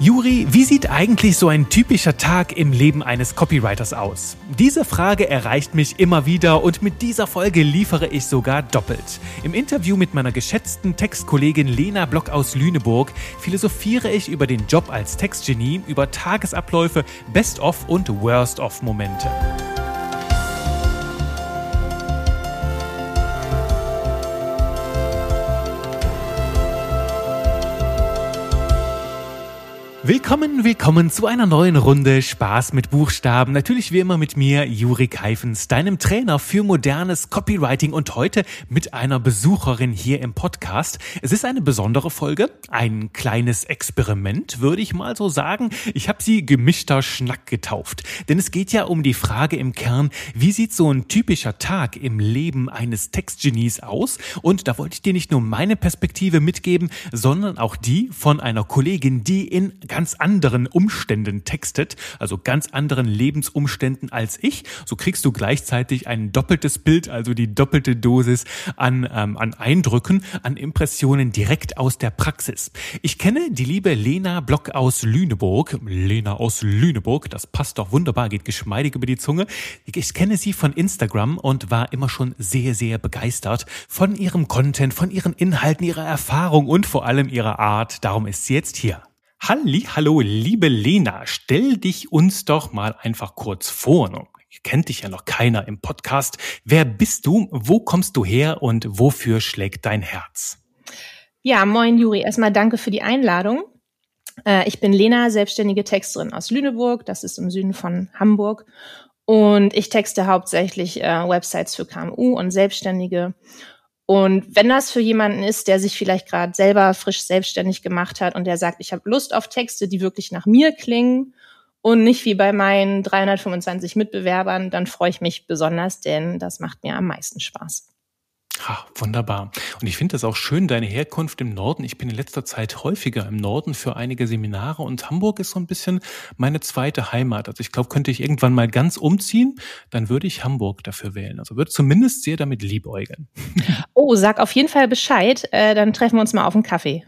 Juri, wie sieht eigentlich so ein typischer Tag im Leben eines Copywriters aus? Diese Frage erreicht mich immer wieder und mit dieser Folge liefere ich sogar doppelt. Im Interview mit meiner geschätzten Textkollegin Lena Block aus Lüneburg philosophiere ich über den Job als Textgenie, über Tagesabläufe, Best-of und Worst-of-Momente. Willkommen, willkommen zu einer neuen Runde Spaß mit Buchstaben. Natürlich wie immer mit mir, Juri Keifens, deinem Trainer für modernes Copywriting und heute mit einer Besucherin hier im Podcast. Es ist eine besondere Folge, ein kleines Experiment, würde ich mal so sagen. Ich habe sie gemischter Schnack getauft, denn es geht ja um die Frage im Kern, wie sieht so ein typischer Tag im Leben eines Textgenies aus? Und da wollte ich dir nicht nur meine Perspektive mitgeben, sondern auch die von einer Kollegin, die in ganz anderen Umständen textet, also ganz anderen Lebensumständen als ich. So kriegst du gleichzeitig ein doppeltes Bild, also die doppelte Dosis an, ähm, an Eindrücken, an Impressionen direkt aus der Praxis. Ich kenne die liebe Lena Block aus Lüneburg. Lena aus Lüneburg, das passt doch wunderbar, geht geschmeidig über die Zunge. Ich kenne sie von Instagram und war immer schon sehr, sehr begeistert von ihrem Content, von ihren Inhalten, ihrer Erfahrung und vor allem ihrer Art. Darum ist sie jetzt hier. Halli, hallo, liebe Lena, stell dich uns doch mal einfach kurz vor. Kennt dich ja noch keiner im Podcast. Wer bist du? Wo kommst du her und wofür schlägt dein Herz? Ja, moin Juri. Erstmal danke für die Einladung. Äh, ich bin Lena, selbstständige Texterin aus Lüneburg. Das ist im Süden von Hamburg. Und ich texte hauptsächlich äh, Websites für KMU und Selbstständige und wenn das für jemanden ist, der sich vielleicht gerade selber frisch selbstständig gemacht hat und der sagt, ich habe Lust auf Texte, die wirklich nach mir klingen und nicht wie bei meinen 325 Mitbewerbern, dann freue ich mich besonders, denn das macht mir am meisten Spaß. Ha, wunderbar. Und ich finde das auch schön, deine Herkunft im Norden. Ich bin in letzter Zeit häufiger im Norden für einige Seminare und Hamburg ist so ein bisschen meine zweite Heimat. Also ich glaube, könnte ich irgendwann mal ganz umziehen, dann würde ich Hamburg dafür wählen. Also würde zumindest sehr damit liebäugeln. Oh, sag auf jeden Fall Bescheid, äh, dann treffen wir uns mal auf einen Kaffee.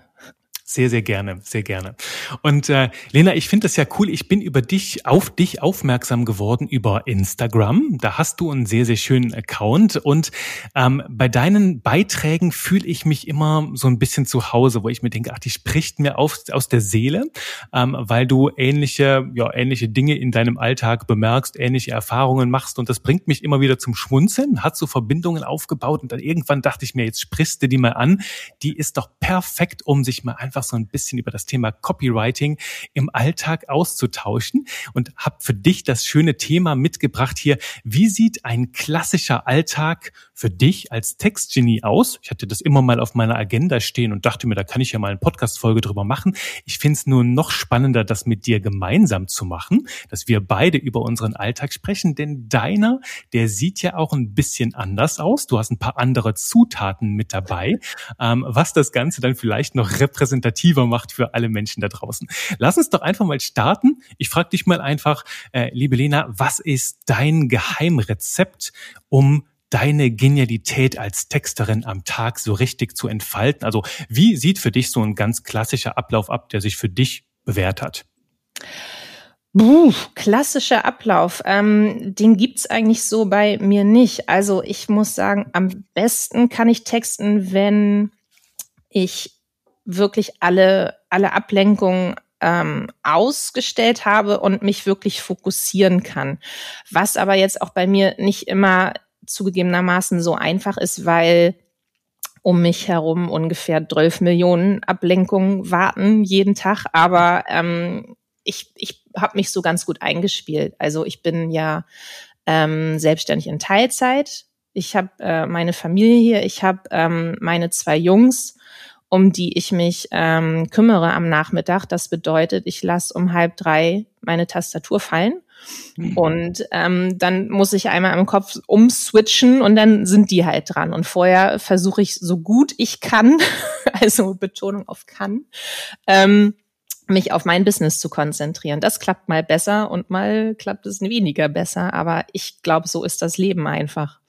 Sehr, sehr gerne, sehr gerne. Und äh, Lena, ich finde das ja cool. Ich bin über dich, auf dich aufmerksam geworden über Instagram. Da hast du einen sehr, sehr schönen Account. Und ähm, bei deinen Beiträgen fühle ich mich immer so ein bisschen zu Hause, wo ich mir denke, ach, die spricht mir auf, aus der Seele, ähm, weil du ähnliche, ja, ähnliche Dinge in deinem Alltag bemerkst, ähnliche Erfahrungen machst. Und das bringt mich immer wieder zum Schmunzeln, hat so Verbindungen aufgebaut. Und dann irgendwann dachte ich mir, jetzt sprichst du die mal an. Die ist doch perfekt, um sich mal einfach einfach so ein bisschen über das Thema Copywriting im Alltag auszutauschen und habe für dich das schöne Thema mitgebracht hier. Wie sieht ein klassischer Alltag für dich als Textgenie aus? Ich hatte das immer mal auf meiner Agenda stehen und dachte mir, da kann ich ja mal eine Podcast-Folge drüber machen. Ich finde es nur noch spannender, das mit dir gemeinsam zu machen, dass wir beide über unseren Alltag sprechen, denn deiner, der sieht ja auch ein bisschen anders aus. Du hast ein paar andere Zutaten mit dabei, ähm, was das Ganze dann vielleicht noch repräsentativ attraktiver macht für alle Menschen da draußen. Lass uns doch einfach mal starten. Ich frage dich mal einfach, äh, liebe Lena, was ist dein Geheimrezept, um deine Genialität als Texterin am Tag so richtig zu entfalten? Also wie sieht für dich so ein ganz klassischer Ablauf ab, der sich für dich bewährt hat? Buh, klassischer Ablauf. Ähm, den gibt's eigentlich so bei mir nicht. Also ich muss sagen, am besten kann ich texten, wenn ich wirklich alle, alle Ablenkungen ähm, ausgestellt habe und mich wirklich fokussieren kann. Was aber jetzt auch bei mir nicht immer zugegebenermaßen so einfach ist, weil um mich herum ungefähr 12 Millionen Ablenkungen warten jeden Tag. Aber ähm, ich, ich habe mich so ganz gut eingespielt. Also ich bin ja ähm, selbstständig in Teilzeit. Ich habe äh, meine Familie hier, ich habe ähm, meine zwei Jungs um die ich mich ähm, kümmere am Nachmittag. Das bedeutet, ich lasse um halb drei meine Tastatur fallen. Mhm. Und ähm, dann muss ich einmal im Kopf umswitchen und dann sind die halt dran. Und vorher versuche ich so gut ich kann, also Betonung auf kann, ähm, mich auf mein Business zu konzentrieren. Das klappt mal besser und mal klappt es weniger besser. Aber ich glaube, so ist das Leben einfach.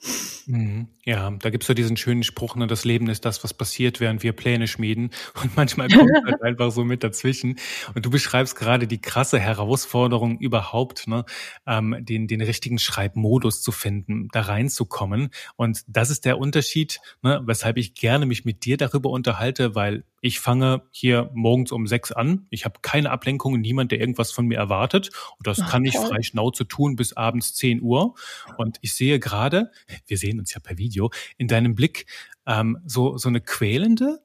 Mhm. Ja, da gibt's so diesen schönen Spruch, ne, das Leben ist das, was passiert, während wir Pläne schmieden. Und manchmal kommt halt einfach so mit dazwischen. Und du beschreibst gerade die krasse Herausforderung überhaupt, ne, ähm, den, den richtigen Schreibmodus zu finden, da reinzukommen. Und das ist der Unterschied, ne, weshalb ich gerne mich mit dir darüber unterhalte, weil ich fange hier morgens um sechs an. Ich habe keine Ablenkungen, niemand, der irgendwas von mir erwartet. Und das Ach, kann ich frei Schnauze tun bis abends zehn Uhr. Und ich sehe gerade, wir sehen uns ja per Video, in deinem Blick ähm, so, so eine quälende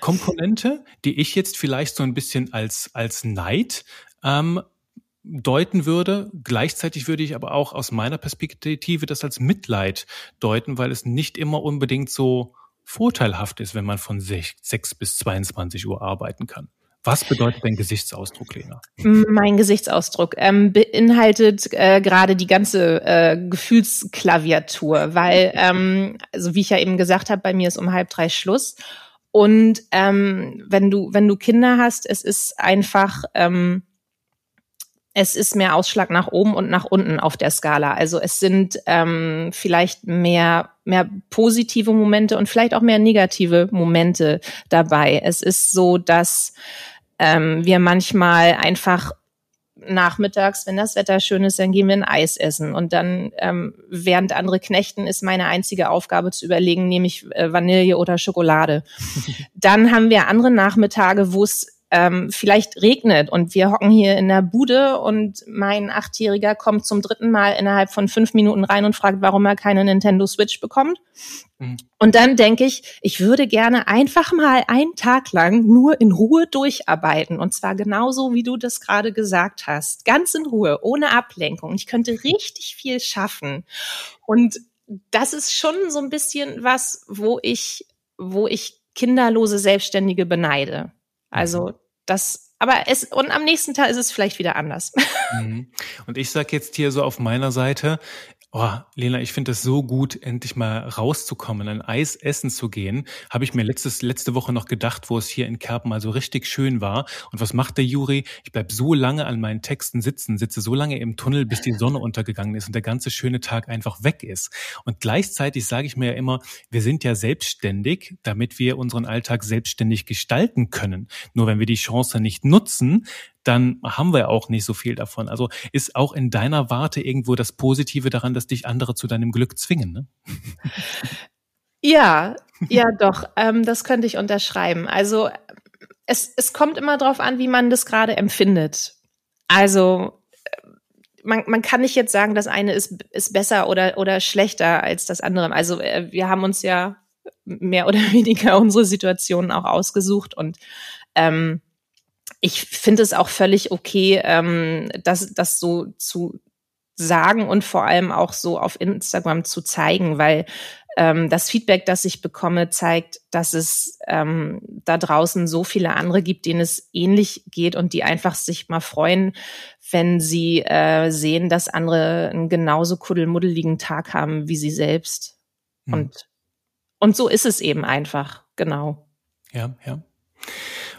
Komponente, die ich jetzt vielleicht so ein bisschen als, als Neid ähm, deuten würde. Gleichzeitig würde ich aber auch aus meiner Perspektive das als Mitleid deuten, weil es nicht immer unbedingt so vorteilhaft ist, wenn man von 6 bis 22 Uhr arbeiten kann. Was bedeutet dein Gesichtsausdruck, Lena? Mein Gesichtsausdruck ähm, beinhaltet äh, gerade die ganze äh, Gefühlsklaviatur, weil, ähm, also wie ich ja eben gesagt habe, bei mir ist um halb drei Schluss. Und ähm, wenn du wenn du Kinder hast, es ist einfach ähm, es ist mehr Ausschlag nach oben und nach unten auf der Skala. Also es sind ähm, vielleicht mehr, mehr positive Momente und vielleicht auch mehr negative Momente dabei. Es ist so, dass ähm, wir manchmal einfach nachmittags, wenn das Wetter schön ist, dann gehen wir ein Eis essen. Und dann, ähm, während andere knechten, ist meine einzige Aufgabe zu überlegen, nehme ich äh, Vanille oder Schokolade. dann haben wir andere Nachmittage, wo es ähm, vielleicht regnet und wir hocken hier in der Bude und mein Achtjähriger kommt zum dritten Mal innerhalb von fünf Minuten rein und fragt, warum er keine Nintendo Switch bekommt. Mhm. Und dann denke ich, ich würde gerne einfach mal einen Tag lang nur in Ruhe durcharbeiten. Und zwar genauso, wie du das gerade gesagt hast. Ganz in Ruhe, ohne Ablenkung. Ich könnte richtig viel schaffen. Und das ist schon so ein bisschen was, wo ich, wo ich kinderlose Selbstständige beneide. Also mhm. das, aber es, und am nächsten Tag ist es vielleicht wieder anders. Mhm. Und ich sag jetzt hier so auf meiner Seite, Oh, Lena, ich finde es so gut, endlich mal rauszukommen, ein Eis essen zu gehen. Habe ich mir letztes, letzte Woche noch gedacht, wo es hier in Kerpen mal so richtig schön war. Und was macht der Juri? Ich bleib so lange an meinen Texten sitzen, sitze so lange im Tunnel, bis die Sonne untergegangen ist und der ganze schöne Tag einfach weg ist. Und gleichzeitig sage ich mir ja immer, wir sind ja selbstständig, damit wir unseren Alltag selbstständig gestalten können. Nur wenn wir die Chance nicht nutzen, dann haben wir auch nicht so viel davon. Also ist auch in deiner Warte irgendwo das Positive daran, dass dich andere zu deinem Glück zwingen, ne? Ja, ja, doch. Ähm, das könnte ich unterschreiben. Also es, es kommt immer darauf an, wie man das gerade empfindet. Also man, man kann nicht jetzt sagen, das eine ist, ist besser oder, oder schlechter als das andere. Also äh, wir haben uns ja mehr oder weniger unsere Situationen auch ausgesucht und ähm, ich finde es auch völlig okay, ähm, das, das so zu sagen und vor allem auch so auf Instagram zu zeigen, weil ähm, das Feedback, das ich bekomme, zeigt, dass es ähm, da draußen so viele andere gibt, denen es ähnlich geht und die einfach sich mal freuen, wenn sie äh, sehen, dass andere einen genauso kuddelmuddeligen Tag haben wie sie selbst. Hm. Und, und so ist es eben einfach, genau. Ja, ja.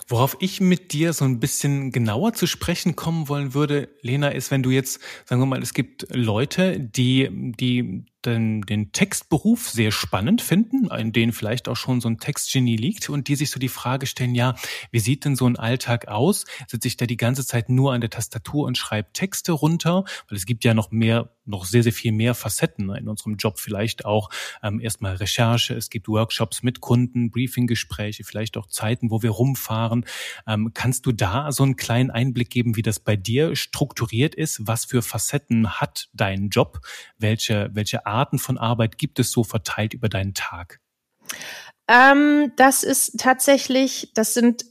Worauf ich mit dir so ein bisschen genauer zu sprechen kommen wollen würde, Lena, ist, wenn du jetzt, sagen wir mal, es gibt Leute, die, die den, den Textberuf sehr spannend finden, in denen vielleicht auch schon so ein Textgenie liegt und die sich so die Frage stellen, ja, wie sieht denn so ein Alltag aus? Sitze ich da die ganze Zeit nur an der Tastatur und schreibe Texte runter? Weil es gibt ja noch mehr, noch sehr, sehr viel mehr Facetten in unserem Job. Vielleicht auch ähm, erstmal Recherche, es gibt Workshops mit Kunden, Briefinggespräche, vielleicht auch Zeiten, wo wir rumfahren. Ähm, kannst du da so einen kleinen Einblick geben, wie das bei dir strukturiert ist? Was für Facetten hat dein Job? Welche, welche Arten von Arbeit gibt es so verteilt über deinen Tag? Ähm, das ist tatsächlich, das sind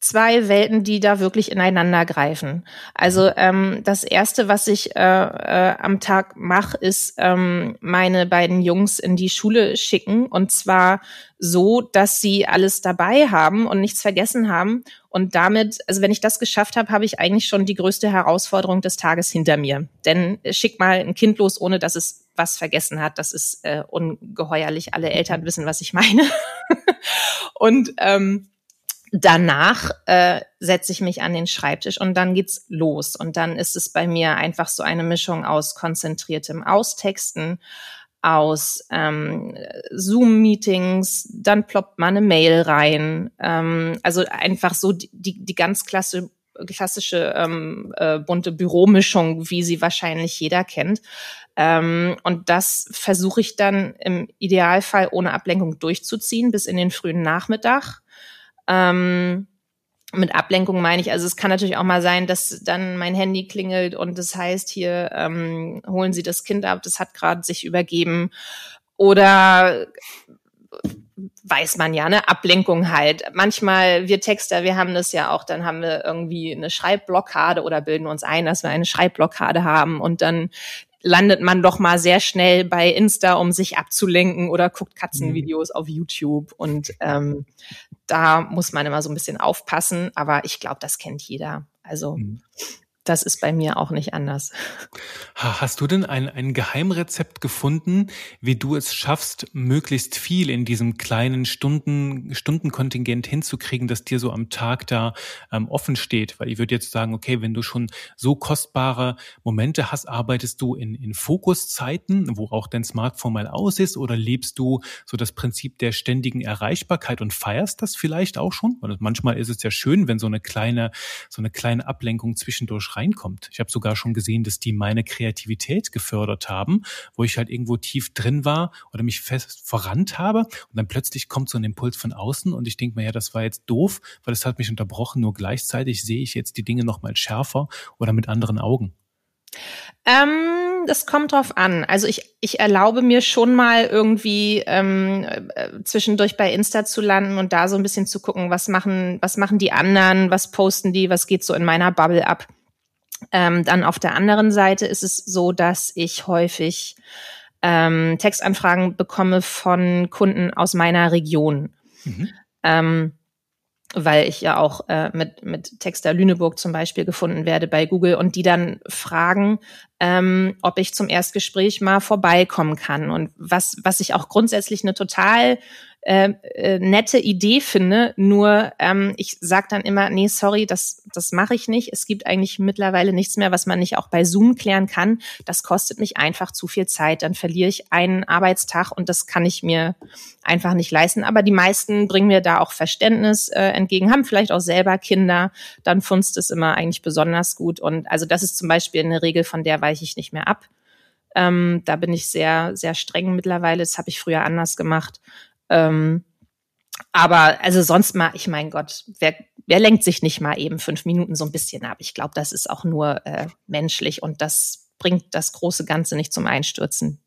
zwei Welten, die da wirklich ineinander greifen. Also ähm, das erste, was ich äh, äh, am Tag mache, ist ähm, meine beiden Jungs in die Schule schicken und zwar so, dass sie alles dabei haben und nichts vergessen haben. Und damit, also wenn ich das geschafft habe, habe ich eigentlich schon die größte Herausforderung des Tages hinter mir. Denn schick mal ein Kind los, ohne dass es was vergessen hat. Das ist äh, ungeheuerlich. Alle Eltern wissen, was ich meine. und ähm, danach äh, setze ich mich an den Schreibtisch und dann geht's los. Und dann ist es bei mir einfach so eine Mischung aus konzentriertem Austexten, aus ähm, Zoom-Meetings, dann ploppt man eine Mail rein. Ähm, also einfach so die, die ganz klasse, klassische ähm, äh, bunte Büromischung, wie sie wahrscheinlich jeder kennt. Ähm, und das versuche ich dann im Idealfall ohne Ablenkung durchzuziehen bis in den frühen Nachmittag. Ähm, mit Ablenkung meine ich, also es kann natürlich auch mal sein, dass dann mein Handy klingelt und das heißt hier, ähm, holen Sie das Kind ab, das hat gerade sich übergeben. Oder weiß man ja, ne, Ablenkung halt. Manchmal, wir Texter, wir haben das ja auch, dann haben wir irgendwie eine Schreibblockade oder bilden uns ein, dass wir eine Schreibblockade haben und dann landet man doch mal sehr schnell bei Insta, um sich abzulenken oder guckt Katzenvideos mhm. auf YouTube. Und ähm, da muss man immer so ein bisschen aufpassen. Aber ich glaube, das kennt jeder. Also mhm das ist bei mir auch nicht anders. Hast du denn ein, ein Geheimrezept gefunden, wie du es schaffst, möglichst viel in diesem kleinen Stunden, Stundenkontingent hinzukriegen, das dir so am Tag da ähm, offen steht? Weil ich würde jetzt sagen, okay, wenn du schon so kostbare Momente hast, arbeitest du in, in Fokuszeiten, wo auch dein Smartphone mal aus ist, oder lebst du so das Prinzip der ständigen Erreichbarkeit und feierst das vielleicht auch schon? Weil manchmal ist es ja schön, wenn so eine kleine, so eine kleine Ablenkung zwischendurch reinkommt. Ich habe sogar schon gesehen, dass die meine Kreativität gefördert haben, wo ich halt irgendwo tief drin war oder mich fest verrannt habe und dann plötzlich kommt so ein Impuls von außen und ich denke mir, ja, das war jetzt doof, weil es hat mich unterbrochen, nur gleichzeitig sehe ich jetzt die Dinge nochmal schärfer oder mit anderen Augen. Ähm, das kommt drauf an. Also ich, ich erlaube mir schon mal irgendwie ähm, äh, zwischendurch bei Insta zu landen und da so ein bisschen zu gucken, was machen, was machen die anderen, was posten die, was geht so in meiner Bubble ab. Ähm, dann auf der anderen Seite ist es so, dass ich häufig ähm, Textanfragen bekomme von Kunden aus meiner Region. Mhm. Ähm, weil ich ja auch äh, mit, mit Texter Lüneburg zum Beispiel gefunden werde bei Google und die dann fragen, ähm, ob ich zum Erstgespräch mal vorbeikommen kann. Und was, was ich auch grundsätzlich eine total äh, äh, nette Idee finde. Nur ähm, ich sage dann immer, nee, sorry, das, das mache ich nicht. Es gibt eigentlich mittlerweile nichts mehr, was man nicht auch bei Zoom klären kann. Das kostet mich einfach zu viel Zeit. Dann verliere ich einen Arbeitstag und das kann ich mir einfach nicht leisten. Aber die meisten bringen mir da auch Verständnis äh, entgegen, haben vielleicht auch selber Kinder. Dann funzt es immer eigentlich besonders gut. Und also das ist zum Beispiel eine Regel, von der weiche ich nicht mehr ab. Ähm, da bin ich sehr, sehr streng mittlerweile. Das habe ich früher anders gemacht. Ähm, aber also sonst mal, ich mein Gott, wer, wer lenkt sich nicht mal eben fünf Minuten so ein bisschen ab? Ich glaube, das ist auch nur äh, menschlich und das bringt das große Ganze nicht zum Einstürzen.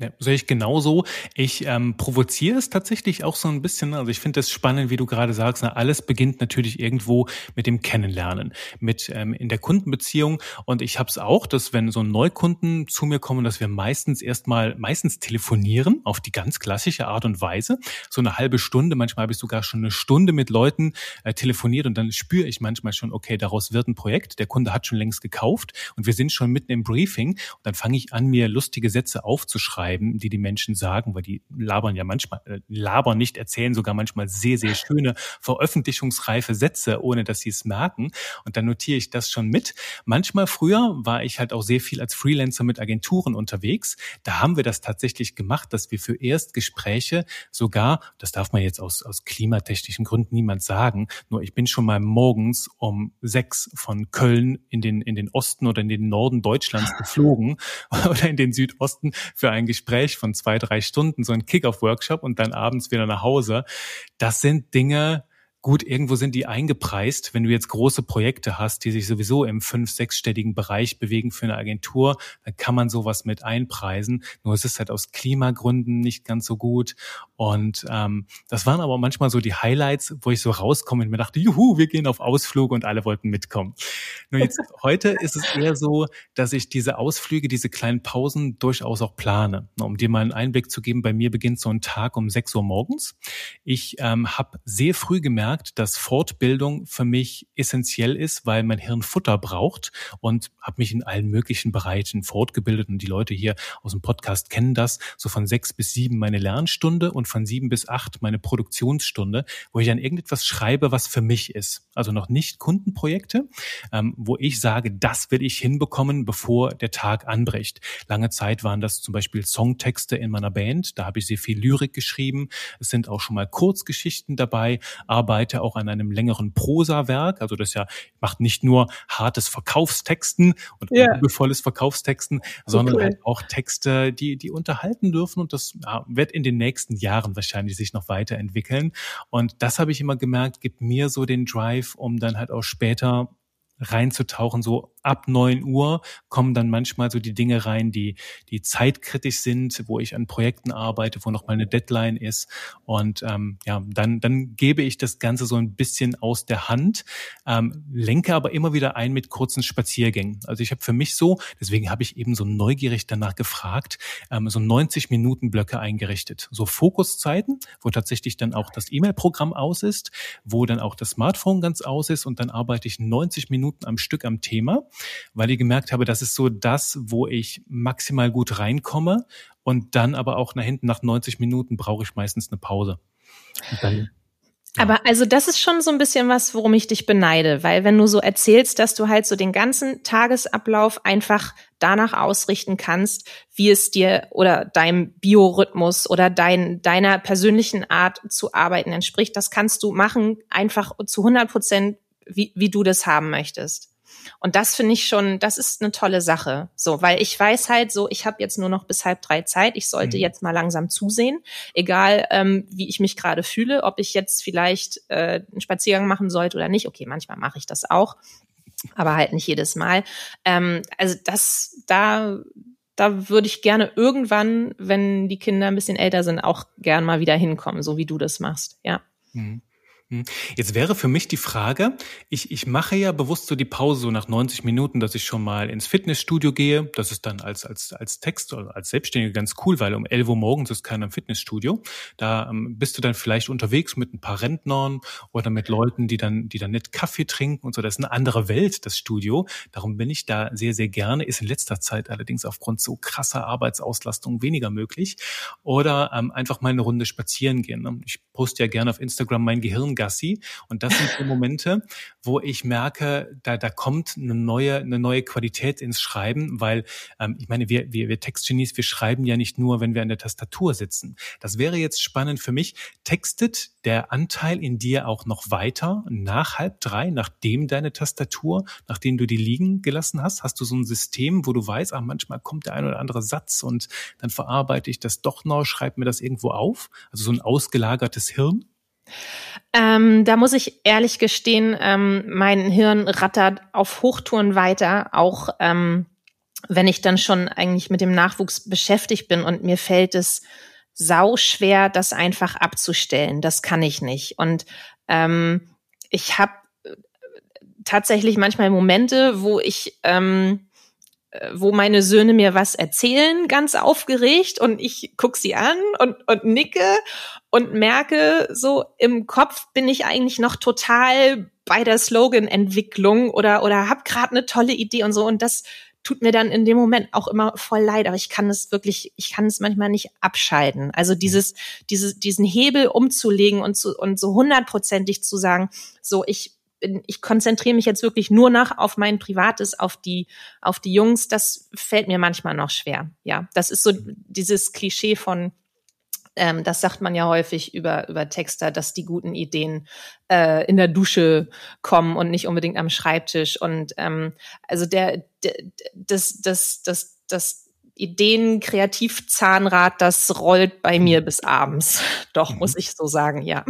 Ja, sehe ich genauso. Ich ähm, provoziere es tatsächlich auch so ein bisschen. Also ich finde es spannend, wie du gerade sagst. Na, alles beginnt natürlich irgendwo mit dem Kennenlernen, mit ähm, in der Kundenbeziehung. Und ich habe es auch, dass wenn so Neukunden zu mir kommen, dass wir meistens erstmal meistens telefonieren auf die ganz klassische Art und Weise. So eine halbe Stunde, manchmal habe ich sogar schon eine Stunde mit Leuten äh, telefoniert und dann spüre ich manchmal schon, okay, daraus wird ein Projekt. Der Kunde hat schon längst gekauft und wir sind schon mitten im Briefing. Und dann fange ich an, mir lustige Sätze aufzuschreiben schreiben, die die Menschen sagen, weil die labern ja manchmal, äh, labern nicht, erzählen sogar manchmal sehr, sehr schöne, veröffentlichungsreife Sätze, ohne dass sie es merken. Und dann notiere ich das schon mit. Manchmal früher war ich halt auch sehr viel als Freelancer mit Agenturen unterwegs. Da haben wir das tatsächlich gemacht, dass wir für Erstgespräche sogar, das darf man jetzt aus, aus klimatechnischen Gründen niemand sagen, nur ich bin schon mal morgens um sechs von Köln in den, in den Osten oder in den Norden Deutschlands geflogen oder in den Südosten für ein Gespräch Gespräch von zwei, drei Stunden, so ein Kick-Off-Workshop und dann abends wieder nach Hause. Das sind Dinge, Gut, irgendwo sind die eingepreist. Wenn du jetzt große Projekte hast, die sich sowieso im fünf-, sechsstelligen Bereich bewegen für eine Agentur, dann kann man sowas mit einpreisen. Nur es ist halt aus Klimagründen nicht ganz so gut. Und ähm, das waren aber manchmal so die Highlights, wo ich so rauskomme und mir dachte, juhu, wir gehen auf Ausflug und alle wollten mitkommen. Nur jetzt heute ist es eher so, dass ich diese Ausflüge, diese kleinen Pausen durchaus auch plane. Um dir mal einen Einblick zu geben, bei mir beginnt so ein Tag um sechs Uhr morgens. Ich ähm, habe sehr früh gemerkt, gemerkt, dass Fortbildung für mich essentiell ist, weil mein Hirn Futter braucht und habe mich in allen möglichen Bereichen fortgebildet. Und die Leute hier aus dem Podcast kennen das. So von sechs bis sieben meine Lernstunde und von sieben bis acht meine Produktionsstunde, wo ich dann irgendetwas schreibe, was für mich ist. Also noch nicht Kundenprojekte, ähm, wo ich sage, das will ich hinbekommen, bevor der Tag anbricht. Lange Zeit waren das zum Beispiel Songtexte in meiner Band. Da habe ich sehr viel Lyrik geschrieben. Es sind auch schon mal Kurzgeschichten dabei, arbeite auch an einem längeren Prosawerk. Also das ja macht nicht nur hartes Verkaufstexten und ja. liebevolles Verkaufstexten, sondern okay. halt auch Texte, die, die unterhalten dürfen. Und das wird in den nächsten Jahren wahrscheinlich sich noch weiterentwickeln. Und das habe ich immer gemerkt, gibt mir so den Drive, um dann halt auch später reinzutauchen, so ab neun Uhr kommen dann manchmal so die Dinge rein, die, die zeitkritisch sind, wo ich an Projekten arbeite, wo noch mal eine Deadline ist. Und ähm, ja, dann, dann gebe ich das Ganze so ein bisschen aus der Hand, ähm, lenke aber immer wieder ein mit kurzen Spaziergängen. Also ich habe für mich so, deswegen habe ich eben so neugierig danach gefragt, ähm, so 90 Minuten Blöcke eingerichtet. So Fokuszeiten, wo tatsächlich dann auch das E-Mail-Programm aus ist, wo dann auch das Smartphone ganz aus ist und dann arbeite ich 90 Minuten am Stück am Thema weil ich gemerkt habe, das ist so das, wo ich maximal gut reinkomme und dann aber auch nach hinten nach 90 Minuten brauche ich meistens eine Pause. Dann, ja. Aber also das ist schon so ein bisschen was, worum ich dich beneide, weil wenn du so erzählst, dass du halt so den ganzen Tagesablauf einfach danach ausrichten kannst, wie es dir oder deinem Biorhythmus oder dein, deiner persönlichen Art zu arbeiten entspricht, das kannst du machen, einfach zu 100 Prozent, wie, wie du das haben möchtest. Und das finde ich schon, das ist eine tolle Sache. So, weil ich weiß halt so, ich habe jetzt nur noch bis halb drei Zeit. Ich sollte mhm. jetzt mal langsam zusehen, egal ähm, wie ich mich gerade fühle, ob ich jetzt vielleicht äh, einen Spaziergang machen sollte oder nicht. Okay, manchmal mache ich das auch, aber halt nicht jedes Mal. Ähm, also das, da, da würde ich gerne irgendwann, wenn die Kinder ein bisschen älter sind, auch gern mal wieder hinkommen, so wie du das machst. Ja. Mhm. Hm. Jetzt wäre für mich die Frage, ich, ich mache ja bewusst so die Pause so nach 90 Minuten, dass ich schon mal ins Fitnessstudio gehe. Das ist dann als, als, als Text oder als Selbstständige ganz cool, weil um 11 Uhr morgens ist keiner im Fitnessstudio. Da ähm, bist du dann vielleicht unterwegs mit ein paar Rentnern oder mit Leuten, die dann, die dann nicht Kaffee trinken und so. Das ist eine andere Welt, das Studio. Darum bin ich da sehr, sehr gerne. Ist in letzter Zeit allerdings aufgrund so krasser Arbeitsauslastung weniger möglich. Oder ähm, einfach mal eine Runde spazieren gehen. Ich poste ja gerne auf Instagram mein Gehirn Gassi. Und das sind so Momente, wo ich merke, da, da kommt eine neue, eine neue Qualität ins Schreiben, weil ähm, ich meine, wir, wir, wir Textgenies, wir schreiben ja nicht nur, wenn wir an der Tastatur sitzen. Das wäre jetzt spannend für mich. Textet der Anteil in dir auch noch weiter nach halb drei, nachdem deine Tastatur, nachdem du die liegen gelassen hast? Hast du so ein System, wo du weißt, ah, manchmal kommt der ein oder andere Satz und dann verarbeite ich das doch noch, schreibe mir das irgendwo auf? Also so ein ausgelagertes Hirn? Ähm, da muss ich ehrlich gestehen, ähm, mein Hirn rattert auf Hochtouren weiter, auch ähm, wenn ich dann schon eigentlich mit dem Nachwuchs beschäftigt bin und mir fällt es sau schwer, das einfach abzustellen. Das kann ich nicht. Und ähm, ich habe äh, tatsächlich manchmal Momente, wo ich ähm, äh, wo meine Söhne mir was erzählen, ganz aufgeregt und ich guck sie an und, und nicke und merke, so im Kopf bin ich eigentlich noch total bei der Slogan-Entwicklung oder, oder hab gerade eine tolle Idee und so und das tut mir dann in dem Moment auch immer voll leid, aber ich kann es wirklich, ich kann es manchmal nicht abscheiden. Also dieses, dieses, diesen Hebel umzulegen und zu, und so hundertprozentig zu sagen, so ich ich konzentriere mich jetzt wirklich nur noch auf mein Privates, auf die, auf die Jungs. Das fällt mir manchmal noch schwer. Ja, das ist so dieses Klischee von, ähm, das sagt man ja häufig über, über Texter, dass die guten Ideen äh, in der Dusche kommen und nicht unbedingt am Schreibtisch. Und ähm, also der, der das, das, das, das Ideen-Kreativ-Zahnrad, das rollt bei mir bis abends. Doch, muss mhm. ich so sagen, ja.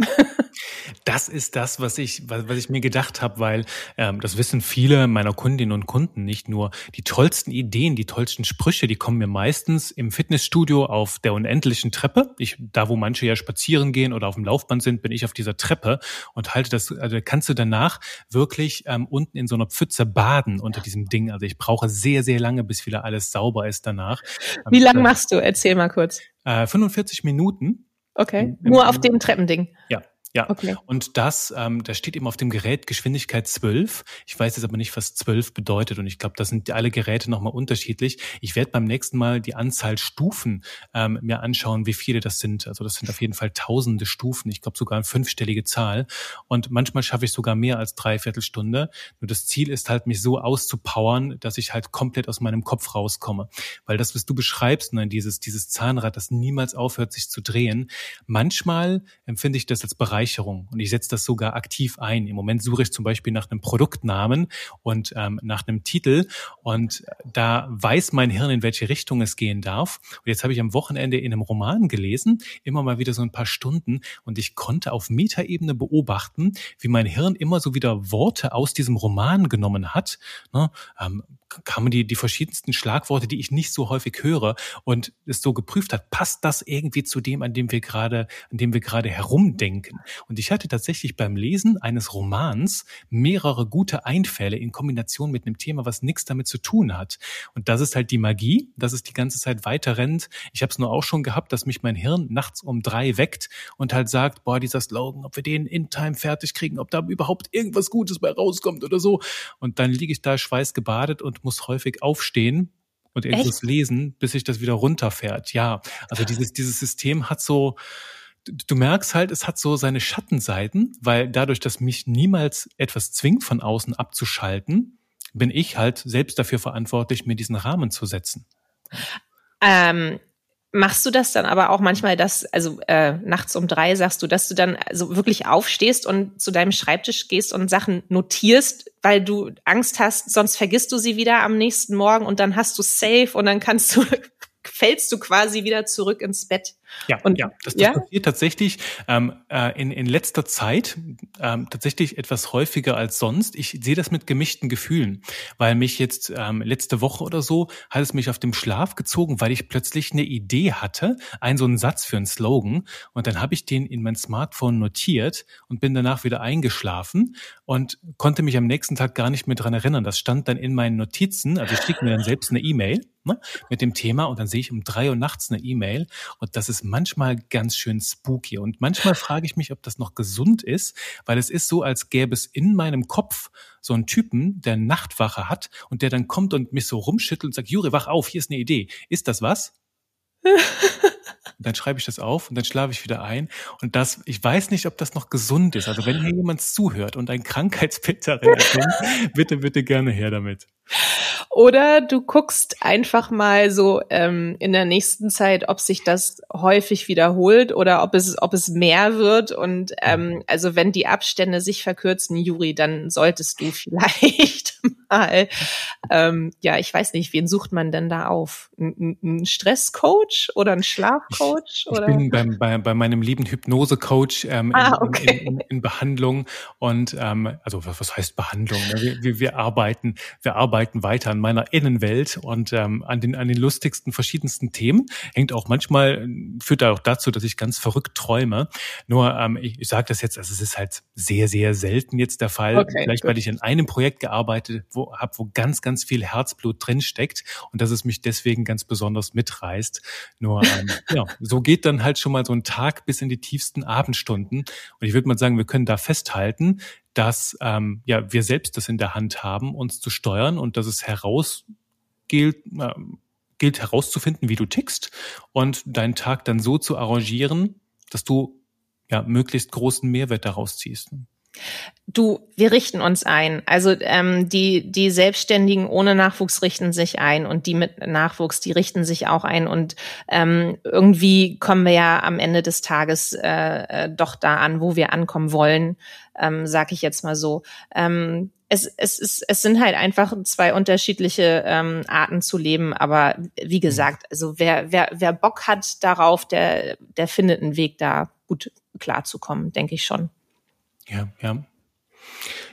Das ist das, was ich, was, was ich mir gedacht habe, weil ähm, das wissen viele meiner Kundinnen und Kunden nicht nur. Die tollsten Ideen, die tollsten Sprüche, die kommen mir meistens im Fitnessstudio auf der unendlichen Treppe. Ich, da, wo manche ja spazieren gehen oder auf dem Laufband sind, bin ich auf dieser Treppe und halte das. Also kannst du danach wirklich ähm, unten in so einer Pfütze baden unter diesem Ding. Also ich brauche sehr, sehr lange, bis wieder alles sauber ist danach. Wie lange machst du? Erzähl mal kurz. Äh, 45 Minuten. Okay. Nur auf dem Treppending. Ja. Ja, okay. und das, ähm, da steht eben auf dem Gerät Geschwindigkeit 12. Ich weiß jetzt aber nicht, was 12 bedeutet und ich glaube, da sind alle Geräte nochmal unterschiedlich. Ich werde beim nächsten Mal die Anzahl Stufen ähm, mir anschauen, wie viele das sind. Also das sind auf jeden Fall tausende Stufen. Ich glaube sogar eine fünfstellige Zahl. Und manchmal schaffe ich sogar mehr als dreiviertel Stunde. Nur das Ziel ist halt, mich so auszupowern, dass ich halt komplett aus meinem Kopf rauskomme. Weil das, was du beschreibst, ne, dieses, dieses Zahnrad, das niemals aufhört, sich zu drehen, manchmal empfinde ich das als Bereich Bereicherung. Und ich setze das sogar aktiv ein. Im Moment suche ich zum Beispiel nach einem Produktnamen und ähm, nach einem Titel. Und da weiß mein Hirn, in welche Richtung es gehen darf. Und jetzt habe ich am Wochenende in einem Roman gelesen, immer mal wieder so ein paar Stunden. Und ich konnte auf Metaebene beobachten, wie mein Hirn immer so wieder Worte aus diesem Roman genommen hat. Ne? Ähm, kamen die, die verschiedensten Schlagworte, die ich nicht so häufig höre und es so geprüft hat, passt das irgendwie zu dem, an dem wir gerade, an dem wir gerade herumdenken? Und ich hatte tatsächlich beim Lesen eines Romans mehrere gute Einfälle in Kombination mit einem Thema, was nichts damit zu tun hat. Und das ist halt die Magie, dass es die ganze Zeit weiter rennt. Ich habe es nur auch schon gehabt, dass mich mein Hirn nachts um drei weckt und halt sagt, boah, dieser Slogan, ob wir den in Time fertig kriegen, ob da überhaupt irgendwas Gutes bei rauskommt oder so. Und dann liege ich da schweißgebadet und muss häufig aufstehen und irgendwas Echt? lesen, bis sich das wieder runterfährt. Ja, also dieses, dieses System hat so, du merkst halt, es hat so seine Schattenseiten, weil dadurch, dass mich niemals etwas zwingt, von außen abzuschalten, bin ich halt selbst dafür verantwortlich, mir diesen Rahmen zu setzen. Ähm, Machst du das dann aber auch manchmal, dass, also äh, nachts um drei sagst du, dass du dann also wirklich aufstehst und zu deinem Schreibtisch gehst und Sachen notierst, weil du Angst hast, sonst vergisst du sie wieder am nächsten Morgen und dann hast du safe und dann kannst du fällst du quasi wieder zurück ins Bett. Ja, und, ja, das, das ja? passiert tatsächlich ähm, äh, in, in letzter Zeit ähm, tatsächlich etwas häufiger als sonst. Ich sehe das mit gemischten Gefühlen, weil mich jetzt ähm, letzte Woche oder so hat es mich auf dem Schlaf gezogen, weil ich plötzlich eine Idee hatte, einen so einen Satz für einen Slogan und dann habe ich den in mein Smartphone notiert und bin danach wieder eingeschlafen und konnte mich am nächsten Tag gar nicht mehr dran erinnern. Das stand dann in meinen Notizen, also ich schicke mir dann selbst eine E-Mail ne, mit dem Thema und dann sehe ich um drei Uhr nachts eine E-Mail und das ist manchmal ganz schön spooky und manchmal frage ich mich, ob das noch gesund ist, weil es ist so, als gäbe es in meinem Kopf so einen Typen, der Nachtwache hat und der dann kommt und mich so rumschüttelt und sagt, Juri, wach auf, hier ist eine Idee. Ist das was? dann schreibe ich das auf und dann schlafe ich wieder ein. Und das, ich weiß nicht, ob das noch gesund ist. Also wenn hier jemand zuhört und ein Krankheitsbild darin erkennt, bitte, bitte gerne her damit. Oder du guckst einfach mal so ähm, in der nächsten Zeit, ob sich das häufig wiederholt oder ob es, ob es mehr wird. Und ähm, also wenn die Abstände sich verkürzen, Juri, dann solltest du vielleicht mal, ähm, ja, ich weiß nicht, wen sucht man denn da auf? Ein, Stresscoach oder ein Schlafcoach? Ich, ich bin beim, bei, bei meinem lieben Hypnosecoach ähm, ah, okay. in, in, in, Behandlung und ähm, also was, was heißt Behandlung? Ne? Wir, wir, wir arbeiten, wir arbeiten weiter an meiner Innenwelt und ähm, an den an den lustigsten verschiedensten Themen. Hängt auch manchmal führt da auch dazu, dass ich ganz verrückt träume. Nur ähm, ich, ich sage das jetzt, also es ist halt sehr sehr selten jetzt der Fall. Okay, Vielleicht gut. weil ich in einem Projekt gearbeitet wo wo, habe, wo ganz, ganz viel Herzblut drin steckt und dass es mich deswegen ganz besonders mitreißt. Nur ähm, ja, so geht dann halt schon mal so ein Tag bis in die tiefsten Abendstunden. Und ich würde mal sagen, wir können da festhalten, dass ähm, ja wir selbst das in der Hand haben, uns zu steuern und dass es heraus gilt, äh, gilt herauszufinden, wie du tickst und deinen Tag dann so zu arrangieren, dass du ja möglichst großen Mehrwert daraus ziehst. Du, wir richten uns ein. Also ähm, die die Selbstständigen ohne Nachwuchs richten sich ein und die mit Nachwuchs, die richten sich auch ein und ähm, irgendwie kommen wir ja am Ende des Tages äh, äh, doch da an, wo wir ankommen wollen, ähm, sag ich jetzt mal so. Ähm, es, es, ist, es sind halt einfach zwei unterschiedliche ähm, Arten zu leben, aber wie mhm. gesagt, also wer, wer, wer Bock hat darauf, der, der findet einen Weg, da gut klarzukommen, denke ich schon. Ja, ja.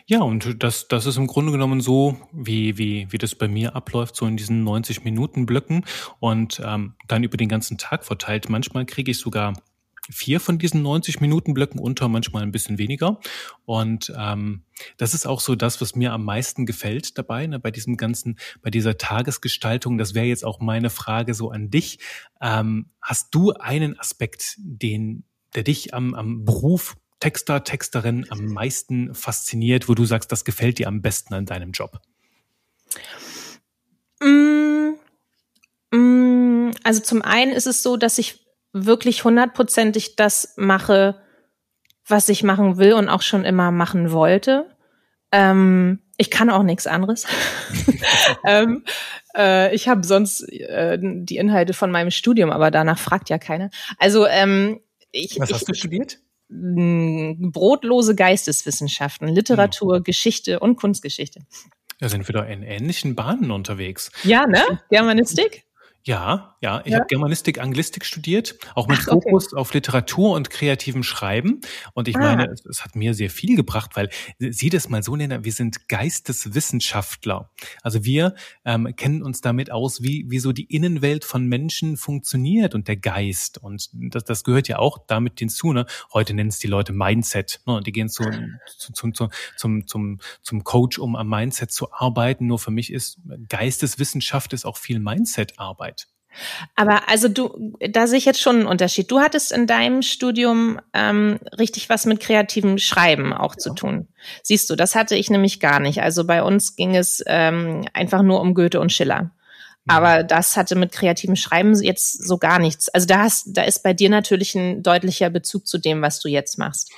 Ja, und das, das ist im Grunde genommen so, wie, wie, wie das bei mir abläuft, so in diesen 90 Minuten Blöcken und ähm, dann über den ganzen Tag verteilt. Manchmal kriege ich sogar vier von diesen 90 Minuten Blöcken unter, manchmal ein bisschen weniger. Und ähm, das ist auch so das, was mir am meisten gefällt dabei, ne, bei diesem ganzen, bei dieser Tagesgestaltung. Das wäre jetzt auch meine Frage so an dich. Ähm, hast du einen Aspekt, den, der dich am, am Beruf Texter, Texterin am meisten fasziniert, wo du sagst, das gefällt dir am besten an deinem Job? Mm, mm, also zum einen ist es so, dass ich wirklich hundertprozentig das mache, was ich machen will und auch schon immer machen wollte. Ähm, ich kann auch nichts anderes. ähm, äh, ich habe sonst äh, die Inhalte von meinem Studium, aber danach fragt ja keiner. Also ähm, ich. Was hast ich, du studiert? Brotlose Geisteswissenschaften, Literatur, mhm. Geschichte und Kunstgeschichte. Ja, sind wir da in ähnlichen Bahnen unterwegs. Ja, ne? Germanistik? Ja, ja, ich ja? habe Germanistik, Anglistik studiert, auch mit Ach, Fokus okay. auf Literatur und kreativem Schreiben. Und ich ah. meine, es, es, hat mir sehr viel gebracht, weil sieh das mal so, Lena, wir sind Geisteswissenschaftler. Also wir ähm, kennen uns damit aus, wie, wie so die Innenwelt von Menschen funktioniert und der Geist. Und das, das gehört ja auch damit hinzu. Ne? Heute nennen es die Leute Mindset. Ne? Und die gehen zu, zu, zum, zum, zum, zum, zum Coach, um am Mindset zu arbeiten. Nur für mich ist Geisteswissenschaft ist auch viel Mindset-Arbeit. Aber also du, da sehe ich jetzt schon einen Unterschied. Du hattest in deinem Studium ähm, richtig was mit kreativem Schreiben auch ja. zu tun. Siehst du, das hatte ich nämlich gar nicht. Also bei uns ging es ähm, einfach nur um Goethe und Schiller. Mhm. Aber das hatte mit kreativem Schreiben jetzt so gar nichts. Also da hast, da ist bei dir natürlich ein deutlicher Bezug zu dem, was du jetzt machst.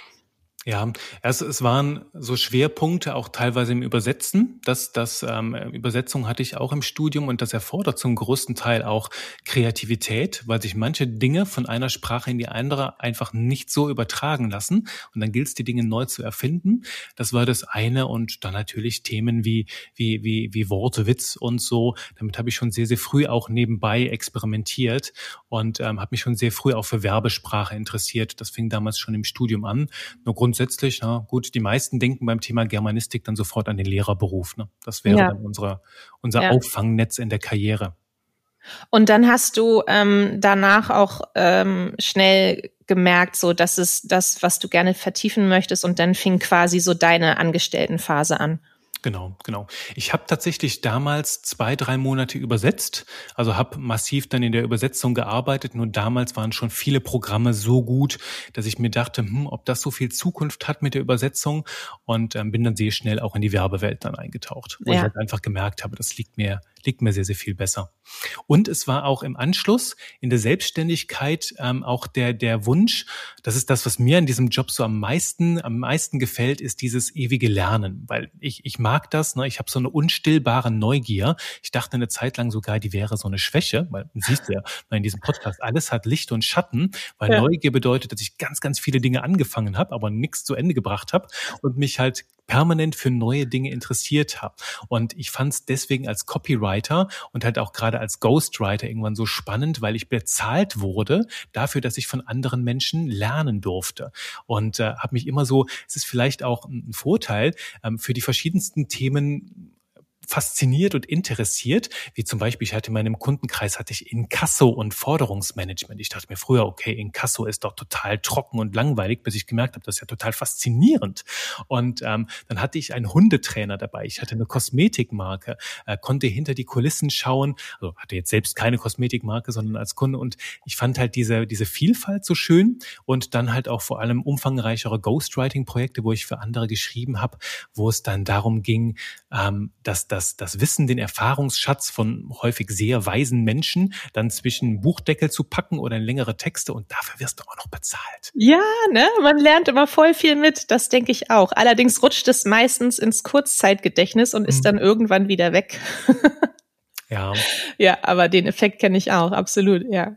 Ja, also es waren so Schwerpunkte auch teilweise im Übersetzen. Das, das ähm, Übersetzung hatte ich auch im Studium und das erfordert zum größten Teil auch Kreativität, weil sich manche Dinge von einer Sprache in die andere einfach nicht so übertragen lassen und dann gilt es, die Dinge neu zu erfinden. Das war das eine und dann natürlich Themen wie wie wie wie Worte, Witz und so. Damit habe ich schon sehr sehr früh auch nebenbei experimentiert und ähm, habe mich schon sehr früh auch für Werbesprache interessiert. Das fing damals schon im Studium an. Nur grundsätzlich, na gut, die meisten denken beim Thema Germanistik dann sofort an den Lehrerberuf. Ne? Das wäre ja. dann unsere, unser ja. Auffangnetz in der Karriere. Und dann hast du ähm, danach auch ähm, schnell gemerkt, so dass es das, was du gerne vertiefen möchtest, und dann fing quasi so deine Angestelltenphase an. Genau, genau. Ich habe tatsächlich damals zwei, drei Monate übersetzt, also habe massiv dann in der Übersetzung gearbeitet. Nur damals waren schon viele Programme so gut, dass ich mir dachte, hm, ob das so viel Zukunft hat mit der Übersetzung und ähm, bin dann sehr schnell auch in die Werbewelt dann eingetaucht, wo ja. ich halt einfach gemerkt habe, das liegt mir liegt mir sehr, sehr viel besser. Und es war auch im Anschluss in der Selbstständigkeit ähm, auch der, der Wunsch, das ist das, was mir in diesem Job so am meisten, am meisten gefällt, ist dieses ewige Lernen, weil ich, ich mag das, ne? ich habe so eine unstillbare Neugier. Ich dachte eine Zeit lang sogar, die wäre so eine Schwäche, weil du siehst ja in diesem Podcast, alles hat Licht und Schatten, weil ja. Neugier bedeutet, dass ich ganz, ganz viele Dinge angefangen habe, aber nichts zu Ende gebracht habe und mich halt permanent für neue Dinge interessiert habe. Und ich fand es deswegen als Copywriter und halt auch gerade als Ghostwriter irgendwann so spannend, weil ich bezahlt wurde dafür, dass ich von anderen Menschen lernen durfte. Und äh, habe mich immer so, es ist vielleicht auch ein Vorteil, ähm, für die verschiedensten Themen fasziniert und interessiert, wie zum Beispiel, ich hatte in meinem Kundenkreis hatte ich Inkasso und Forderungsmanagement. Ich dachte mir früher, okay, Inkasso ist doch total trocken und langweilig, bis ich gemerkt habe, das ist ja total faszinierend. Und ähm, dann hatte ich einen Hundetrainer dabei, ich hatte eine Kosmetikmarke, äh, konnte hinter die Kulissen schauen, also hatte jetzt selbst keine Kosmetikmarke, sondern als Kunde und ich fand halt diese, diese Vielfalt so schön und dann halt auch vor allem umfangreichere Ghostwriting-Projekte, wo ich für andere geschrieben habe, wo es dann darum ging, ähm, dass das das, das Wissen, den Erfahrungsschatz von häufig sehr weisen Menschen dann zwischen Buchdeckel zu packen oder in längere Texte und dafür wirst du auch noch bezahlt. Ja, ne? Man lernt immer voll viel mit, das denke ich auch. Allerdings rutscht es meistens ins Kurzzeitgedächtnis und ist mhm. dann irgendwann wieder weg. ja. Ja, aber den Effekt kenne ich auch, absolut, ja.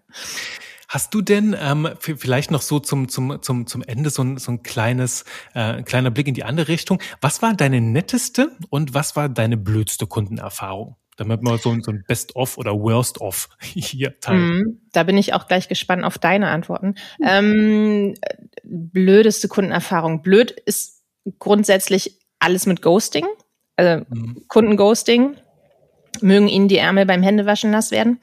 Hast du denn ähm, vielleicht noch so zum, zum, zum, zum Ende so ein, so ein kleines, äh, kleiner Blick in die andere Richtung? Was war deine netteste und was war deine blödste Kundenerfahrung? Damit wir so, so ein Best-of oder Worst-of hier teilen. Mm, da bin ich auch gleich gespannt auf deine Antworten. Ähm, blödeste Kundenerfahrung. Blöd ist grundsätzlich alles mit Ghosting, also mm. Kundenghosting. Mögen ihnen die Ärmel beim Händewaschen nass werden.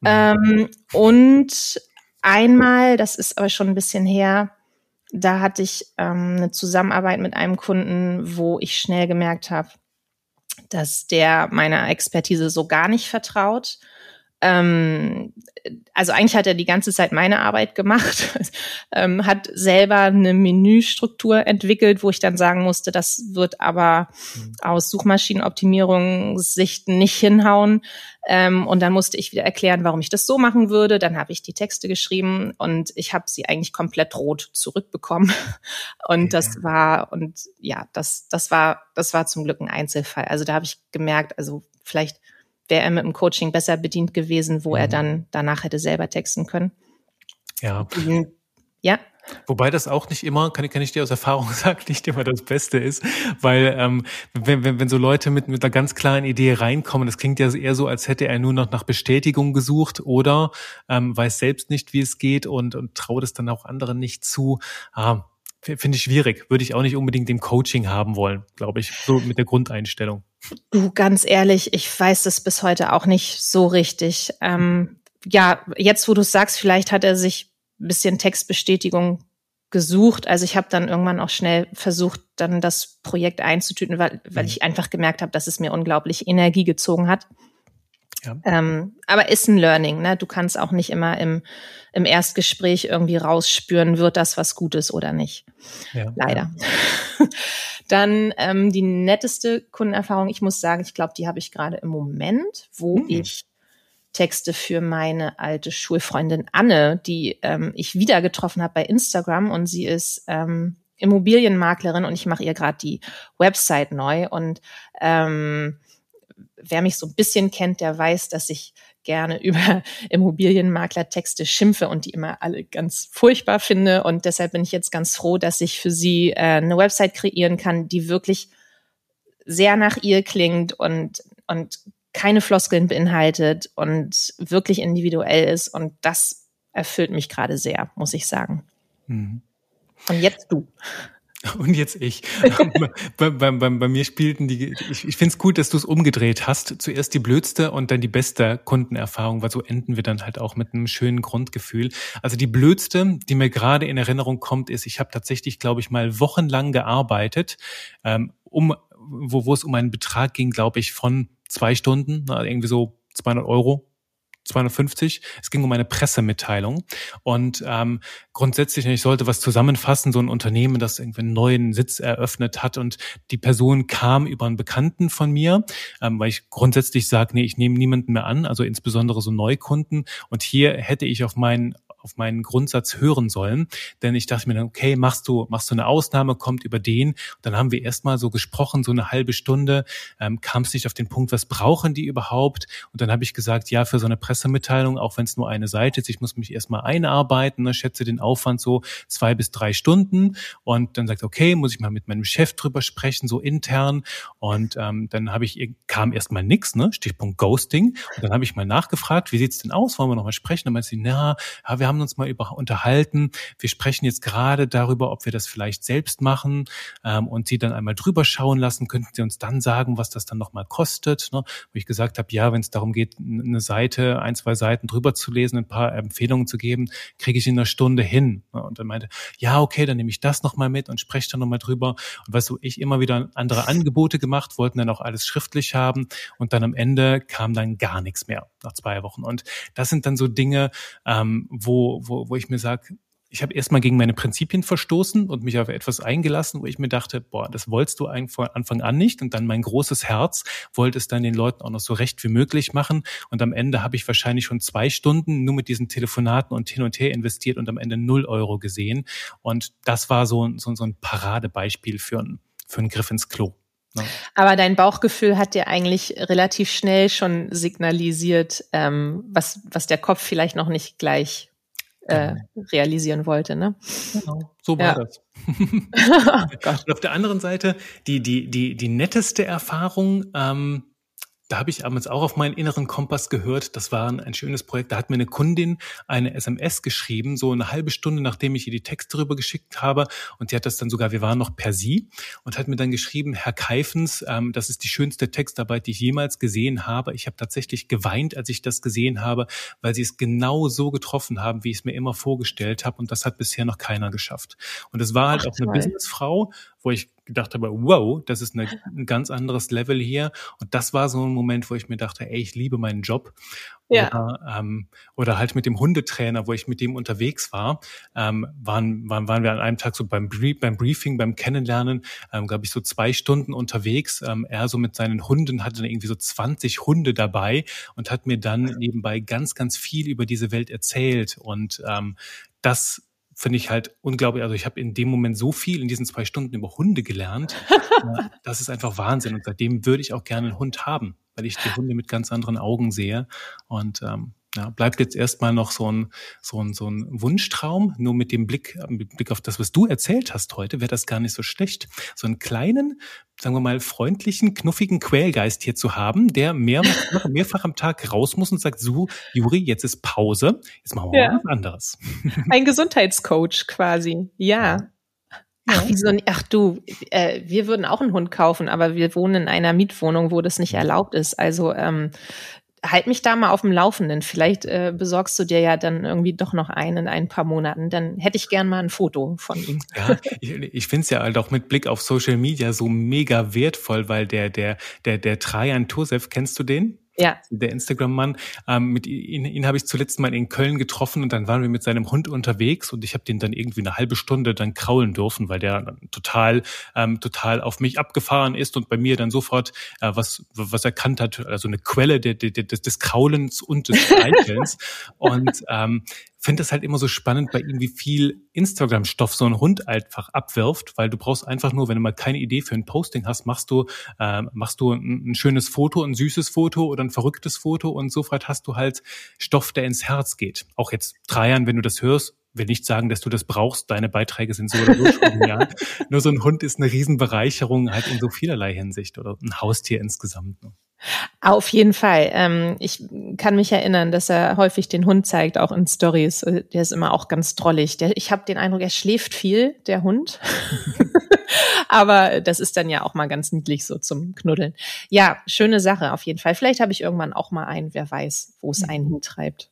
Mm. Ähm, und Einmal, das ist aber schon ein bisschen her, da hatte ich ähm, eine Zusammenarbeit mit einem Kunden, wo ich schnell gemerkt habe, dass der meiner Expertise so gar nicht vertraut. Ähm, also eigentlich hat er die ganze Zeit meine Arbeit gemacht, ähm, hat selber eine Menüstruktur entwickelt, wo ich dann sagen musste, das wird aber mhm. aus Suchmaschinenoptimierungssicht nicht hinhauen. Ähm, und dann musste ich wieder erklären, warum ich das so machen würde. Dann habe ich die Texte geschrieben und ich habe sie eigentlich komplett rot zurückbekommen. Und ja. das war, und ja, das, das war, das war zum Glück ein Einzelfall. Also da habe ich gemerkt, also vielleicht wäre er mit dem Coaching besser bedient gewesen, wo mhm. er dann danach hätte selber texten können. Ja. Mhm. Ja. Wobei das auch nicht immer, kann ich, kann ich dir aus Erfahrung sagen, nicht immer das Beste ist, weil ähm, wenn, wenn, wenn so Leute mit, mit einer ganz klaren Idee reinkommen, das klingt ja eher so, als hätte er nur noch nach Bestätigung gesucht oder ähm, weiß selbst nicht, wie es geht und, und traut es dann auch anderen nicht zu. Ah, Finde ich schwierig. Würde ich auch nicht unbedingt im Coaching haben wollen, glaube ich, so mit der Grundeinstellung. Du, ganz ehrlich, ich weiß das bis heute auch nicht so richtig. Ähm, ja, jetzt wo du sagst, vielleicht hat er sich ein bisschen Textbestätigung gesucht. Also ich habe dann irgendwann auch schnell versucht, dann das Projekt einzutüten, weil, weil mhm. ich einfach gemerkt habe, dass es mir unglaublich Energie gezogen hat. Ja. Ähm, aber ist ein Learning, ne? Du kannst auch nicht immer im, im Erstgespräch irgendwie rausspüren, wird das was Gutes oder nicht. Ja, Leider. Ja. Dann ähm, die netteste Kundenerfahrung, ich muss sagen, ich glaube, die habe ich gerade im Moment, wo hm. ich Texte für meine alte Schulfreundin Anne, die ähm, ich wieder getroffen habe bei Instagram und sie ist ähm, Immobilienmaklerin und ich mache ihr gerade die Website neu und ähm, wer mich so ein bisschen kennt, der weiß, dass ich gerne über Immobilienmaklertexte schimpfe und die immer alle ganz furchtbar finde. Und deshalb bin ich jetzt ganz froh, dass ich für sie äh, eine Website kreieren kann, die wirklich sehr nach ihr klingt und, und keine Floskeln beinhaltet und wirklich individuell ist. Und das erfüllt mich gerade sehr, muss ich sagen. Mhm. Und jetzt du. Und jetzt ich. bei, bei, bei, bei, mir spielten die, ich, ich finde es gut, dass du es umgedreht hast. Zuerst die blödste und dann die beste Kundenerfahrung, weil so enden wir dann halt auch mit einem schönen Grundgefühl. Also die blödste, die mir gerade in Erinnerung kommt, ist, ich habe tatsächlich, glaube ich, mal wochenlang gearbeitet, ähm, um, wo, wo es um einen Betrag ging, glaube ich, von zwei Stunden, na, irgendwie so 200 Euro 250. Es ging um eine Pressemitteilung. Und ähm, grundsätzlich, ich sollte was zusammenfassen, so ein Unternehmen, das irgendwie einen neuen Sitz eröffnet hat und die Person kam über einen Bekannten von mir, ähm, weil ich grundsätzlich sage, nee, ich nehme niemanden mehr an, also insbesondere so Neukunden. Und hier hätte ich auf meinen auf meinen Grundsatz hören sollen. Denn ich dachte mir dann, okay, machst du, machst du eine Ausnahme, kommt über den. Und dann haben wir erstmal so gesprochen, so eine halbe Stunde, ähm, kam es nicht auf den Punkt, was brauchen die überhaupt? Und dann habe ich gesagt, ja, für so eine Pressemitteilung, auch wenn es nur eine Seite ist, ich muss mich erstmal einarbeiten, ne, schätze den Aufwand so zwei bis drei Stunden. Und dann sagt, okay, muss ich mal mit meinem Chef drüber sprechen, so intern. Und ähm, dann habe ich, kam erstmal nix, ne? Stichpunkt Ghosting. Und dann habe ich mal nachgefragt, wie sieht's denn aus? Wollen wir noch mal sprechen? Dann meinte sie, na, ja, wir haben uns mal über unterhalten. Wir sprechen jetzt gerade darüber, ob wir das vielleicht selbst machen ähm, und sie dann einmal drüber schauen lassen. Könnten Sie uns dann sagen, was das dann nochmal kostet? Ne? Wo ich gesagt habe, ja, wenn es darum geht, eine Seite, ein, zwei Seiten drüber zu lesen, ein paar Empfehlungen zu geben, kriege ich in einer Stunde hin. Ne? Und dann meinte, ja, okay, dann nehme ich das nochmal mit und spreche dann nochmal drüber. Und weißt du, ich immer wieder andere Angebote gemacht, wollten dann auch alles schriftlich haben und dann am Ende kam dann gar nichts mehr nach zwei Wochen. Und das sind dann so Dinge, ähm, wo wo, wo, ich mir sage, ich habe erstmal gegen meine Prinzipien verstoßen und mich auf etwas eingelassen, wo ich mir dachte, boah, das wolltest du von Anfang an nicht. Und dann mein großes Herz wollte es dann den Leuten auch noch so recht wie möglich machen. Und am Ende habe ich wahrscheinlich schon zwei Stunden nur mit diesen Telefonaten und hin und her investiert und am Ende null Euro gesehen. Und das war so, so, so ein Paradebeispiel für, ein, für einen Griff ins Klo. Ne? Aber dein Bauchgefühl hat dir eigentlich relativ schnell schon signalisiert, ähm, was, was der Kopf vielleicht noch nicht gleich äh, realisieren wollte. Ne? Genau, so war ja. das. oh Und auf der anderen Seite, die, die, die, die netteste Erfahrung, ähm, da habe ich abends auch auf meinen inneren Kompass gehört. Das war ein, schönes Projekt. Da hat mir eine Kundin eine SMS geschrieben, so eine halbe Stunde, nachdem ich ihr die Texte rüber geschickt habe. Und die hat das dann sogar, wir waren noch per Sie, und hat mir dann geschrieben, Herr Keifens, ähm, das ist die schönste Textarbeit, die ich jemals gesehen habe. Ich habe tatsächlich geweint, als ich das gesehen habe, weil sie es genau so getroffen haben, wie ich es mir immer vorgestellt habe. Und das hat bisher noch keiner geschafft. Und es war halt Ach, auch eine Businessfrau, wo ich gedacht habe, wow, das ist eine, ein ganz anderes Level hier. Und das war so ein Moment, wo ich mir dachte, ey, ich liebe meinen Job. Ja. Oder, ähm, oder halt mit dem Hundetrainer, wo ich mit dem unterwegs war, ähm, waren, waren, waren wir an einem Tag so beim, Brief, beim Briefing, beim Kennenlernen, ähm, glaube ich, so zwei Stunden unterwegs. Ähm, er so mit seinen Hunden hatte dann irgendwie so 20 Hunde dabei und hat mir dann nebenbei ganz, ganz viel über diese Welt erzählt. Und ähm, das finde ich halt unglaublich. Also ich habe in dem Moment so viel in diesen zwei Stunden über Hunde gelernt. das ist einfach Wahnsinn. Und seitdem würde ich auch gerne einen Hund haben, weil ich die Hunde mit ganz anderen Augen sehe. Und ähm, ja, bleibt jetzt erstmal noch so ein, so ein, so ein Wunschtraum. Nur mit dem Blick, mit Blick auf das, was du erzählt hast heute, wäre das gar nicht so schlecht. So einen kleinen, sagen wir mal, freundlichen, knuffigen Quälgeist hier zu haben, der mehr, mehrfach am Tag raus muss und sagt, so, Juri, jetzt ist Pause. Jetzt machen wir ja. mal was anderes. Ein Gesundheitscoach quasi. Ja. Ach, wieso? Ach du, äh, wir würden auch einen Hund kaufen, aber wir wohnen in einer Mietwohnung, wo das nicht erlaubt ist. Also ähm, halt mich da mal auf dem Laufenden. Vielleicht äh, besorgst du dir ja dann irgendwie doch noch einen in ein paar Monaten. Dann hätte ich gern mal ein Foto von ihm. Ja, ich, ich finde es ja halt auch mit Blick auf Social Media so mega wertvoll, weil der, der, der, der Trajan Tosef, kennst du den? Ja. der Instagram-Mann. Ähm, mit ihn, ihn habe ich zuletzt mal in Köln getroffen und dann waren wir mit seinem Hund unterwegs und ich habe den dann irgendwie eine halbe Stunde dann kraulen dürfen, weil der total, ähm, total auf mich abgefahren ist und bei mir dann sofort äh, was, was erkannt hat, also eine Quelle der, der, des, des Kraulens und des Streichelns. und ähm, finde es halt immer so spannend bei ihm, wie viel Instagram-Stoff so ein Hund einfach abwirft, weil du brauchst einfach nur, wenn du mal keine Idee für ein Posting hast, machst du, äh, machst du ein, ein, schönes Foto, ein süßes Foto oder ein verrücktes Foto und sofort hast du halt Stoff, der ins Herz geht. Auch jetzt drei Jahren, wenn du das hörst, will nicht sagen, dass du das brauchst. Deine Beiträge sind so oder so schon genial. Nur so ein Hund ist eine Riesenbereicherung halt in so vielerlei Hinsicht oder ein Haustier insgesamt. Ne? Auf jeden Fall. Ähm, ich kann mich erinnern, dass er häufig den Hund zeigt, auch in Stories. Äh, der ist immer auch ganz drollig. Der, ich habe den Eindruck, er schläft viel, der Hund. Aber das ist dann ja auch mal ganz niedlich so zum Knuddeln. Ja, schöne Sache auf jeden Fall. Vielleicht habe ich irgendwann auch mal einen, wer weiß, wo es einen hintreibt.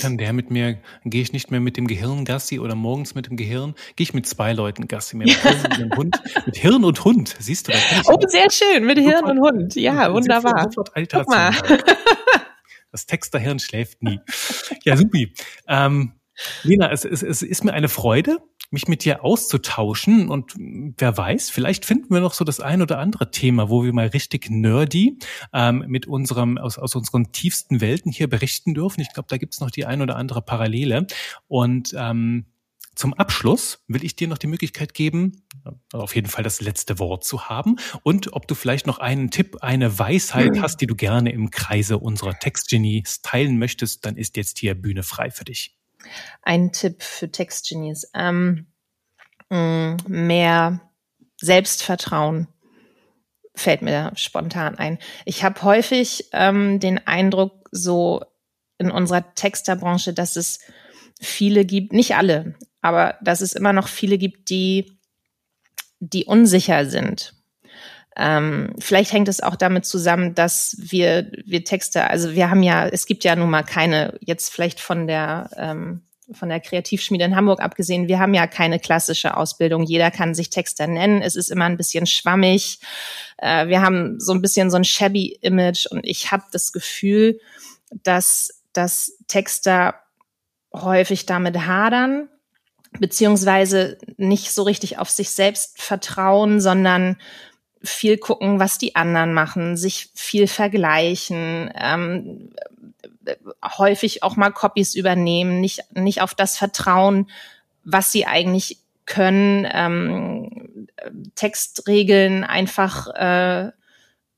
Kann der mit mir, gehe ich nicht mehr mit dem Gehirn Gassi oder morgens mit dem Gehirn, gehe ich mit zwei Leuten Gassi, mit, Hirn, Hund, mit Hirn und Hund, siehst du? Da oh, sehr schön, mit Hirn und Hund, ja, wunderbar. Sofort Guck mal. Das Texterhirn schläft nie. Ja, supi. Ähm, Lena, es, es, es ist mir eine Freude mich mit dir auszutauschen und wer weiß, vielleicht finden wir noch so das ein oder andere Thema, wo wir mal richtig nerdy ähm, mit unserem aus, aus unseren tiefsten Welten hier berichten dürfen. Ich glaube, da gibt's noch die ein oder andere Parallele und ähm, zum Abschluss will ich dir noch die Möglichkeit geben, auf jeden Fall das letzte Wort zu haben und ob du vielleicht noch einen Tipp, eine Weisheit mhm. hast, die du gerne im Kreise unserer Textgenies teilen möchtest, dann ist jetzt hier Bühne frei für dich. Ein Tipp für Textgenies. Ähm, mm, mehr Selbstvertrauen fällt mir spontan ein. Ich habe häufig ähm, den Eindruck, so in unserer Texterbranche, dass es viele gibt, nicht alle, aber dass es immer noch viele gibt, die, die unsicher sind ähm, vielleicht hängt es auch damit zusammen, dass wir, wir Texte, also wir haben ja, es gibt ja nun mal keine, jetzt vielleicht von der, ähm, von der Kreativschmiede in Hamburg abgesehen, wir haben ja keine klassische Ausbildung. Jeder kann sich Texter nennen. Es ist immer ein bisschen schwammig. Äh, wir haben so ein bisschen so ein shabby Image und ich habe das Gefühl, dass, dass Texter häufig damit hadern, beziehungsweise nicht so richtig auf sich selbst vertrauen, sondern viel gucken, was die anderen machen, sich viel vergleichen, ähm, häufig auch mal Copies übernehmen, nicht, nicht auf das vertrauen, was sie eigentlich können, ähm, Textregeln einfach äh,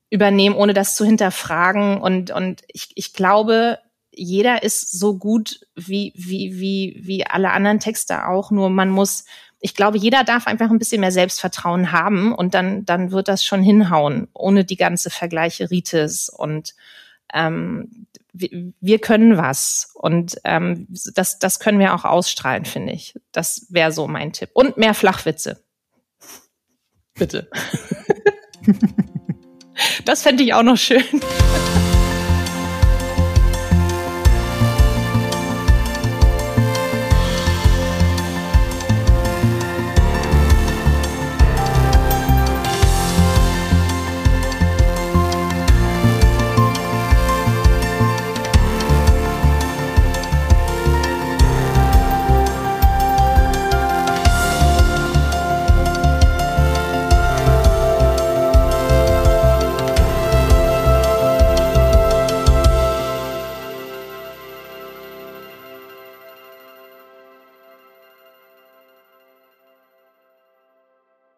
übernehmen, ohne das zu hinterfragen. Und, und ich, ich glaube, jeder ist so gut wie, wie, wie, wie alle anderen Texte auch, nur man muss ich glaube, jeder darf einfach ein bisschen mehr Selbstvertrauen haben und dann, dann wird das schon hinhauen, ohne die ganze Vergleiche Rites und ähm, wir, können was und ähm, das, das können wir auch ausstrahlen, finde ich. Das wäre so mein Tipp. Und mehr Flachwitze. Bitte. das fände ich auch noch schön.